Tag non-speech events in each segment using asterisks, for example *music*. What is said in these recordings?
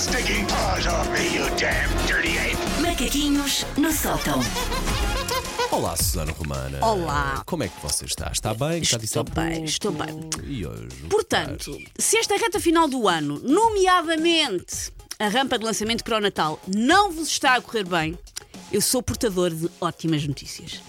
stinking paws off me, you damn dirty ape! Macaquinhos no sótão. Olá, Susana Romana. Olá. Como é que você está? Está bem? Está Estou bem, estou bem. E hoje? o Portanto, se esta reta final do ano, nomeadamente a rampa de lançamento Cronatal, não vos está a correr bem, eu sou portador de ótimas notícias.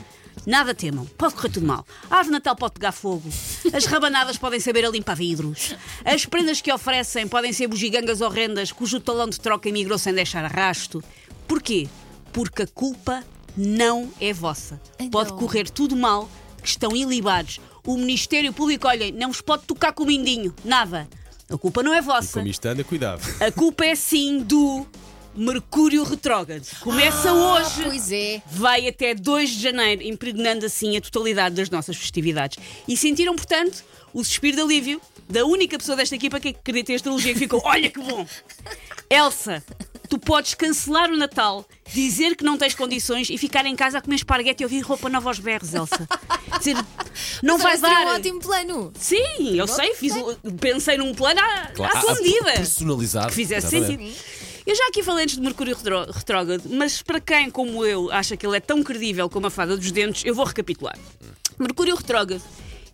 Nada temam, pode correr tudo mal. A árvore de Natal pode pegar fogo, as rabanadas podem saber a limpar vidros, as prendas que oferecem podem ser bugigangas horrendas cujo talão de troca emigrou sem deixar rasto. Porquê? Porque a culpa não é vossa. Pode correr tudo mal, que estão ilibados. O Ministério Público, olhem, não vos pode tocar com o mindinho, nada. A culpa não é vossa. Como isto anda, cuidado. A culpa é sim do Mercúrio Retrógrado. Começa hoje. Pois é. Vai até 2 de janeiro, impregnando assim a totalidade das nossas festividades. E sentiram, portanto, o suspiro de alívio da única pessoa desta equipa que acredita em astrologia que ficou: Olha que bom! Elsa, tu podes cancelar o Natal, dizer que não tens condições e ficar em casa a comer esparguete e ouvir roupa nova aos berros, Elsa. Dizer, não vai Mas seria dar. um ótimo plano. Sim, eu sei, fiz, pensei num plano à, Claro, à sua medida Personalizado. que fizesse Exatamente. sentido. Eu já aqui falei antes de Mercúrio retrógrado, mas para quem, como eu, acha que ele é tão credível como a fada dos dentes, eu vou recapitular. Mercúrio retrógrado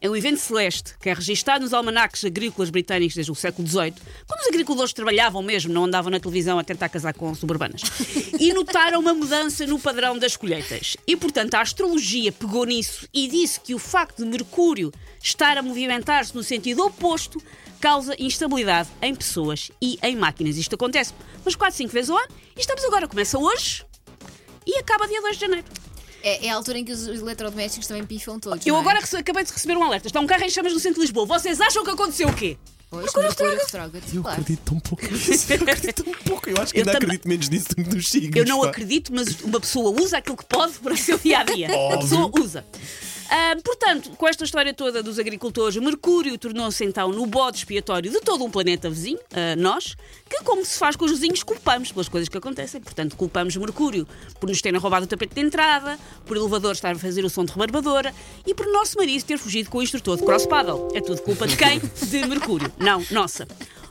é um evento celeste que é registado nos almanaques agrícolas britânicos desde o século XVIII, quando os agricultores trabalhavam mesmo, não andavam na televisão a tentar casar com suburbanas, *laughs* e notaram uma mudança no padrão das colheitas. E, portanto, a astrologia pegou nisso e disse que o facto de Mercúrio estar a movimentar-se no sentido oposto causa instabilidade em pessoas e em máquinas. Isto acontece umas 4, 5 vezes ao ano e estamos agora, começa hoje e acaba dia 2 de janeiro. É, é a altura em que os eletrodomésticos também pifam todos. Eu não é? agora acabei de receber um alerta. Está um carro em chamas no centro de Lisboa. Vocês acham que aconteceu o quê? Pois, Mercúrio retrógrado. Eu Claro. acredito tão pouco nisso. Eu *laughs* acredito tão pouco. Eu acho que Eu ainda também. acredito menos nisso do que dos signos. Eu não pá. acredito, mas uma pessoa usa aquilo que pode para o seu dia a dia. *laughs* A pessoa usa. Ah, portanto, com esta história toda dos agricultores, Mercúrio tornou-se então no bode expiatório de todo um planeta vizinho, ah, nós, que, como se faz com os vizinhos, culpamos pelas coisas que acontecem. Portanto, culpamos Mercúrio por nos terem roubado o tapete de entrada, por o elevador estar a fazer o som de rebarbadora e por nosso marido ter fugido com o instrutor de cross paddle. É tudo culpa de quem? De Mercúrio. Não, nossa.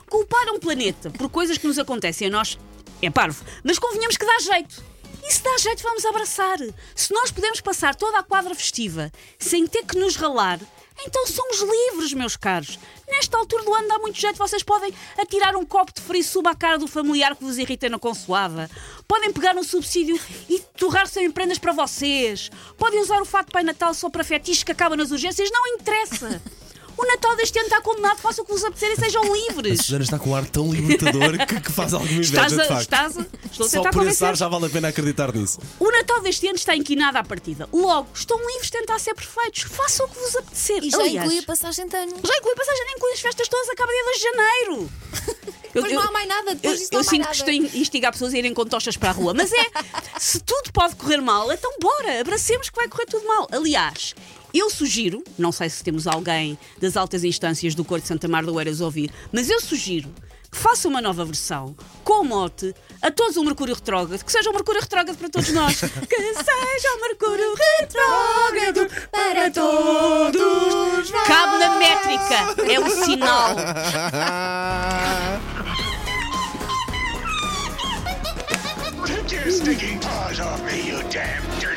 Culpar um planeta por coisas que nos acontecem a nós é parvo, mas convenhamos que dá jeito. Se dá jeito, vamos abraçar. Se nós podemos passar toda a quadra festiva sem ter que nos ralar, então somos livres, meus caros. Nesta altura do ano dá muito jeito, vocês podem atirar um copo de frisuba à cara do familiar que vos irrita na consoada. Podem pegar um subsídio e torrar sem prendas para vocês. Podem usar o fato de Pai Natal só para fetiche que acaba nas urgências, não interessa. O Natal deste ano está condenado, façam o que vos apetecer e sejam A livres. Susana está com um ar tão libertador que, que faz alguma inveja, Estás de a, facto. estás a, estou a Só por esse convencer. ar já vale a pena acreditar nisso. O Natal deste ano está inquinado à partida. Logo, estão livres de tentar ser perfeitos. Façam o que vos apetecer. E já Aliás, inclui a passagem de ano. Já inclui a passagem, nem inclui as festas todas, acaba dia 2 de janeiro. *laughs* Eu- Depois não há mais nada, depois eu, disso não eu sinto mais que nada. estou a instigar pessoas a irem com tochas para a rua. Mas é, se tudo pode correr mal, então bora, abracemos que vai correr tudo mal. Aliás, eu sugiro, não sei se temos alguém das altas instâncias do Corte de Santa Mar do Oeiras a ouvir, mas eu sugiro que faça uma nova versão com o mote a todos o Mercúrio Retrógrado, que seja o Mercúrio Retrógrado para todos nós. *laughs* que seja o Mercúrio Retrógrado para todos. Cabe na métrica, é o sinal. *laughs* Take your stinking paws off me, you damn dirty!